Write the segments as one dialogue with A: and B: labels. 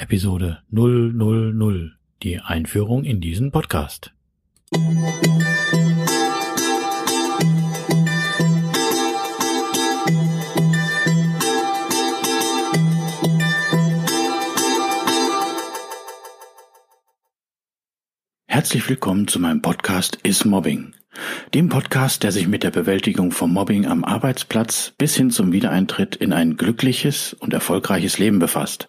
A: Episode 000, die Einführung in diesen Podcast. Herzlich willkommen zu meinem Podcast Is Mobbing, dem Podcast, der sich mit der Bewältigung von Mobbing am Arbeitsplatz bis hin zum Wiedereintritt in ein glückliches und erfolgreiches Leben befasst.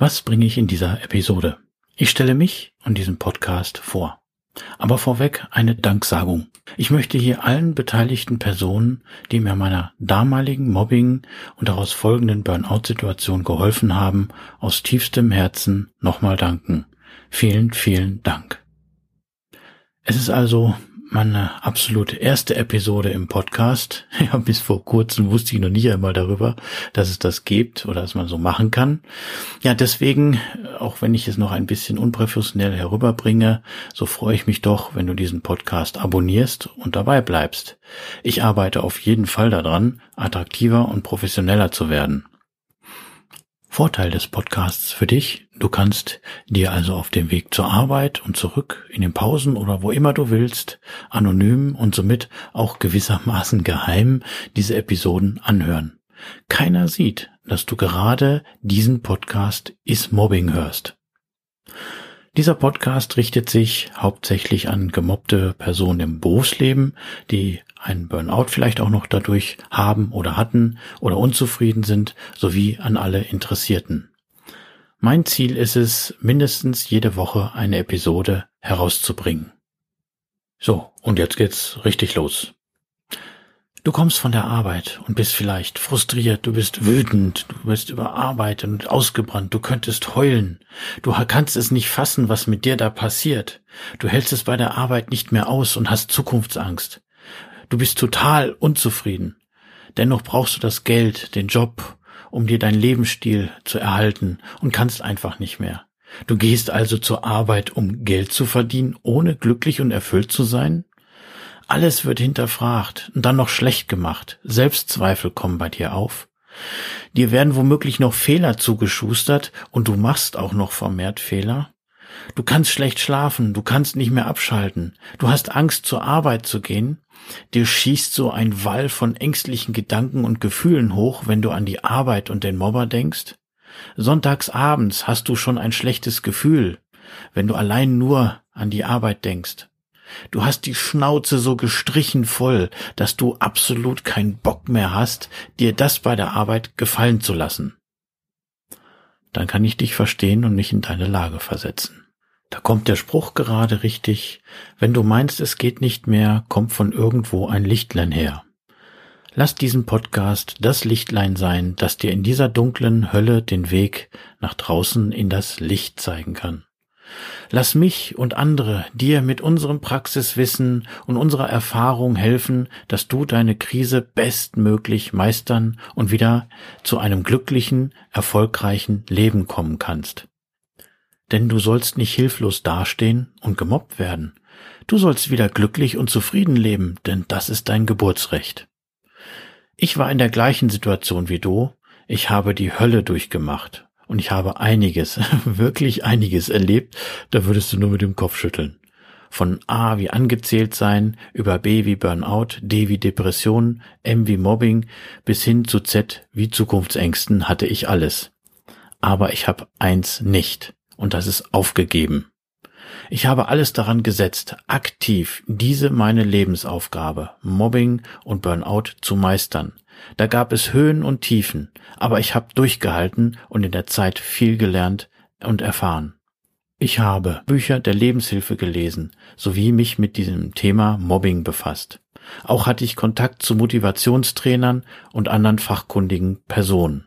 A: Was bringe ich in dieser Episode? Ich stelle mich und diesen Podcast vor. Aber vorweg eine Danksagung. Ich möchte hier allen beteiligten Personen, die mir meiner damaligen Mobbing und daraus folgenden Burnout-Situation geholfen haben, aus tiefstem Herzen nochmal danken. Vielen, vielen Dank. Es ist also meine absolute erste Episode im Podcast. Ja, bis vor kurzem wusste ich noch nicht einmal darüber, dass es das gibt oder dass man so machen kann. Ja, deswegen, auch wenn ich es noch ein bisschen unprofessionell herüberbringe, so freue ich mich doch, wenn du diesen Podcast abonnierst und dabei bleibst. Ich arbeite auf jeden Fall daran, attraktiver und professioneller zu werden. Vorteil des Podcasts für dich, du kannst dir also auf dem Weg zur Arbeit und zurück in den Pausen oder wo immer du willst, anonym und somit auch gewissermaßen geheim diese Episoden anhören. Keiner sieht, dass du gerade diesen Podcast Is Mobbing hörst. Dieser Podcast richtet sich hauptsächlich an gemobbte Personen im Berufsleben, die einen Burnout vielleicht auch noch dadurch haben oder hatten oder unzufrieden sind, sowie an alle Interessierten. Mein Ziel ist es, mindestens jede Woche eine Episode herauszubringen. So, und jetzt geht's richtig los. Du kommst von der Arbeit und bist vielleicht frustriert, du bist wütend, du bist überarbeitet und ausgebrannt, du könntest heulen. Du kannst es nicht fassen, was mit dir da passiert. Du hältst es bei der Arbeit nicht mehr aus und hast Zukunftsangst. Du bist total unzufrieden. Dennoch brauchst du das Geld, den Job, um dir deinen Lebensstil zu erhalten und kannst einfach nicht mehr. Du gehst also zur Arbeit, um Geld zu verdienen, ohne glücklich und erfüllt zu sein? Alles wird hinterfragt und dann noch schlecht gemacht. Selbstzweifel kommen bei dir auf. Dir werden womöglich noch Fehler zugeschustert und du machst auch noch vermehrt Fehler. Du kannst schlecht schlafen, du kannst nicht mehr abschalten, du hast Angst zur Arbeit zu gehen, dir schießt so ein Wall von ängstlichen Gedanken und Gefühlen hoch, wenn du an die Arbeit und den Mobber denkst. Sonntags abends hast du schon ein schlechtes Gefühl, wenn du allein nur an die Arbeit denkst. Du hast die Schnauze so gestrichen voll, dass du absolut keinen Bock mehr hast, dir das bei der Arbeit gefallen zu lassen. Dann kann ich dich verstehen und mich in deine Lage versetzen. Da kommt der Spruch gerade richtig, wenn du meinst, es geht nicht mehr, kommt von irgendwo ein Lichtlein her. Lass diesen Podcast das Lichtlein sein, das dir in dieser dunklen Hölle den Weg nach draußen in das Licht zeigen kann. Lass mich und andere dir mit unserem Praxiswissen und unserer Erfahrung helfen, dass du deine Krise bestmöglich meistern und wieder zu einem glücklichen, erfolgreichen Leben kommen kannst. Denn du sollst nicht hilflos dastehen und gemobbt werden. Du sollst wieder glücklich und zufrieden leben, denn das ist dein Geburtsrecht. Ich war in der gleichen Situation wie du, ich habe die Hölle durchgemacht und ich habe einiges, wirklich einiges erlebt, da würdest du nur mit dem Kopf schütteln. Von A wie angezählt sein, über B wie Burnout, D wie Depression, M wie Mobbing, bis hin zu Z wie Zukunftsängsten hatte ich alles. Aber ich habe eins nicht, und das ist aufgegeben. Ich habe alles daran gesetzt, aktiv diese meine Lebensaufgabe, Mobbing und Burnout zu meistern. Da gab es Höhen und Tiefen, aber ich habe durchgehalten und in der Zeit viel gelernt und erfahren. Ich habe Bücher der Lebenshilfe gelesen, sowie mich mit diesem Thema Mobbing befasst. Auch hatte ich Kontakt zu Motivationstrainern und anderen fachkundigen Personen.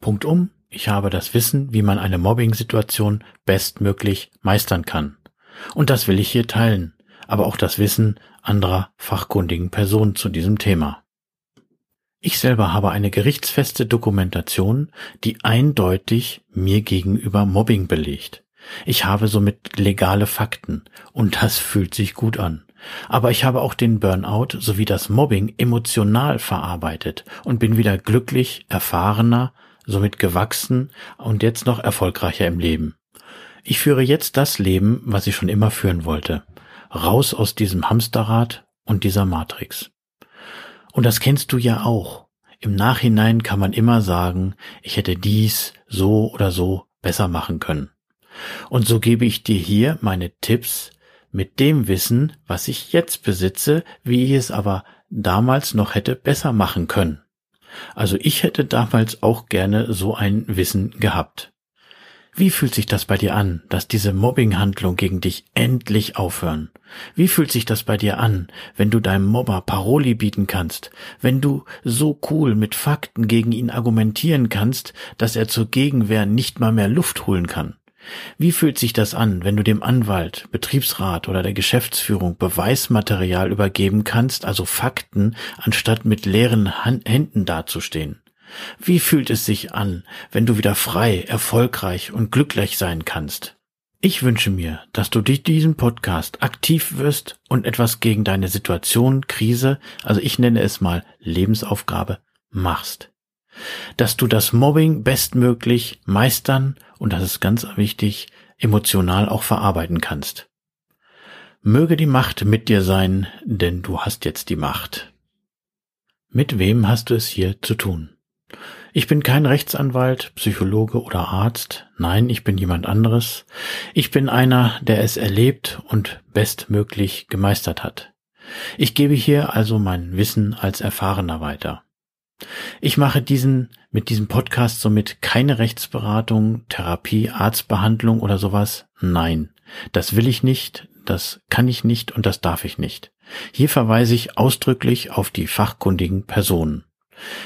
A: Punktum, ich habe das Wissen, wie man eine Mobbing-Situation bestmöglich meistern kann. Und das will ich hier teilen, aber auch das Wissen anderer fachkundigen Personen zu diesem Thema. Ich selber habe eine gerichtsfeste Dokumentation, die eindeutig mir gegenüber Mobbing belegt. Ich habe somit legale Fakten und das fühlt sich gut an. Aber ich habe auch den Burnout sowie das Mobbing emotional verarbeitet und bin wieder glücklich, erfahrener, somit gewachsen und jetzt noch erfolgreicher im Leben. Ich führe jetzt das Leben, was ich schon immer führen wollte. Raus aus diesem Hamsterrad und dieser Matrix. Und das kennst du ja auch. Im Nachhinein kann man immer sagen, ich hätte dies so oder so besser machen können. Und so gebe ich dir hier meine Tipps mit dem Wissen, was ich jetzt besitze, wie ich es aber damals noch hätte besser machen können. Also ich hätte damals auch gerne so ein Wissen gehabt. Wie fühlt sich das bei dir an, dass diese Mobbinghandlung gegen dich endlich aufhören? Wie fühlt sich das bei dir an, wenn du deinem Mobber Paroli bieten kannst, wenn du so cool mit Fakten gegen ihn argumentieren kannst, dass er zur Gegenwehr nicht mal mehr Luft holen kann? Wie fühlt sich das an, wenn du dem Anwalt, Betriebsrat oder der Geschäftsführung Beweismaterial übergeben kannst, also Fakten, anstatt mit leeren Händen dazustehen? Wie fühlt es sich an, wenn du wieder frei, erfolgreich und glücklich sein kannst? Ich wünsche mir, dass du durch diesen Podcast aktiv wirst und etwas gegen deine Situation, Krise, also ich nenne es mal Lebensaufgabe, machst dass du das Mobbing bestmöglich meistern und das ist ganz wichtig, emotional auch verarbeiten kannst. Möge die Macht mit dir sein, denn du hast jetzt die Macht. Mit wem hast du es hier zu tun? Ich bin kein Rechtsanwalt, Psychologe oder Arzt. Nein, ich bin jemand anderes. Ich bin einer, der es erlebt und bestmöglich gemeistert hat. Ich gebe hier also mein Wissen als Erfahrener weiter. Ich mache diesen mit diesem Podcast somit keine Rechtsberatung, Therapie, Arztbehandlung oder sowas. Nein, das will ich nicht, das kann ich nicht und das darf ich nicht. Hier verweise ich ausdrücklich auf die fachkundigen Personen.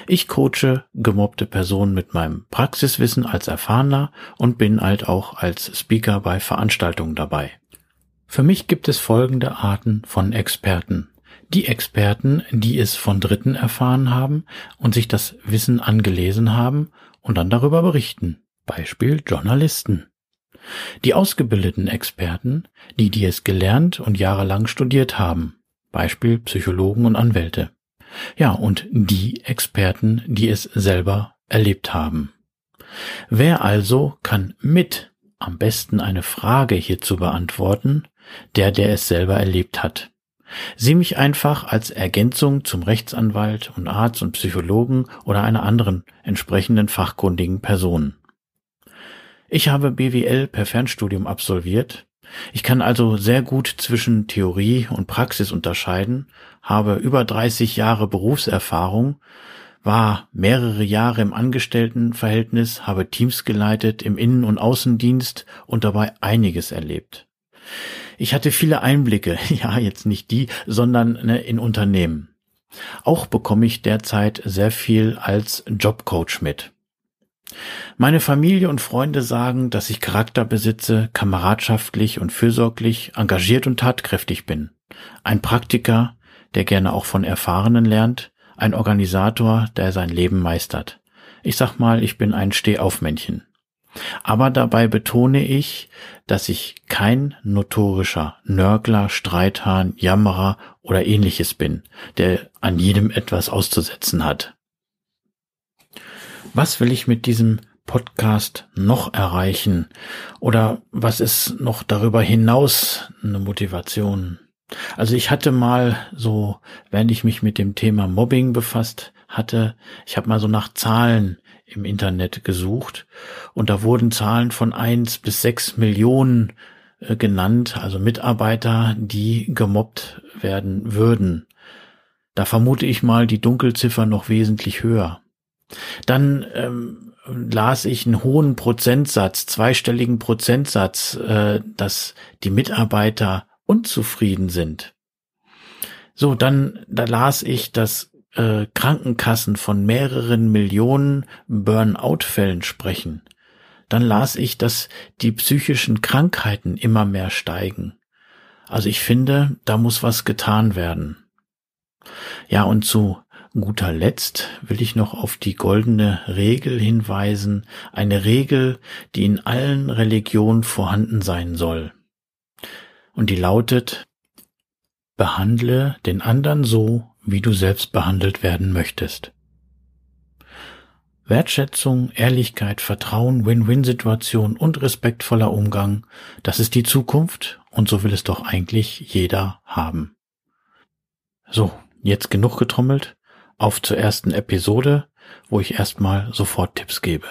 A: Ich coache gemobbte Personen mit meinem Praxiswissen als Erfahrener und bin halt auch als Speaker bei Veranstaltungen dabei. Für mich gibt es folgende Arten von Experten die Experten, die es von Dritten erfahren haben und sich das Wissen angelesen haben und dann darüber berichten. Beispiel Journalisten. Die ausgebildeten Experten, die, die es gelernt und jahrelang studiert haben. Beispiel Psychologen und Anwälte. Ja, und die Experten, die es selber erlebt haben. Wer also kann mit am besten eine Frage hierzu beantworten? Der, der es selber erlebt hat. Sieh mich einfach als Ergänzung zum Rechtsanwalt und Arzt und Psychologen oder einer anderen entsprechenden fachkundigen Person. Ich habe BWL per Fernstudium absolviert. Ich kann also sehr gut zwischen Theorie und Praxis unterscheiden, habe über 30 Jahre Berufserfahrung, war mehrere Jahre im Angestelltenverhältnis, habe Teams geleitet im Innen- und Außendienst und dabei einiges erlebt. Ich hatte viele Einblicke, ja, jetzt nicht die, sondern ne, in Unternehmen. Auch bekomme ich derzeit sehr viel als Jobcoach mit. Meine Familie und Freunde sagen, dass ich Charakter besitze, kameradschaftlich und fürsorglich, engagiert und tatkräftig bin. Ein Praktiker, der gerne auch von Erfahrenen lernt, ein Organisator, der sein Leben meistert. Ich sag mal, ich bin ein Stehaufmännchen. Aber dabei betone ich, dass ich kein notorischer Nörgler, Streithahn, Jammerer oder ähnliches bin, der an jedem etwas auszusetzen hat. Was will ich mit diesem Podcast noch erreichen? Oder was ist noch darüber hinaus eine Motivation? Also ich hatte mal so, während ich mich mit dem Thema Mobbing befasst hatte, ich habe mal so nach Zahlen im Internet gesucht und da wurden Zahlen von eins bis sechs Millionen äh, genannt, also Mitarbeiter, die gemobbt werden würden. Da vermute ich mal die Dunkelziffer noch wesentlich höher. Dann ähm, las ich einen hohen Prozentsatz, zweistelligen Prozentsatz, äh, dass die Mitarbeiter unzufrieden sind. So, dann da las ich, dass äh, Krankenkassen von mehreren Millionen Burnout-Fällen sprechen, dann las ich, dass die psychischen Krankheiten immer mehr steigen. Also ich finde, da muss was getan werden. Ja, und zu guter Letzt will ich noch auf die goldene Regel hinweisen, eine Regel, die in allen Religionen vorhanden sein soll. Und die lautet, behandle den anderen so, wie du selbst behandelt werden möchtest. Wertschätzung, Ehrlichkeit, Vertrauen, Win-Win-Situation und respektvoller Umgang, das ist die Zukunft und so will es doch eigentlich jeder haben. So, jetzt genug getrommelt, auf zur ersten Episode, wo ich erstmal sofort Tipps gebe.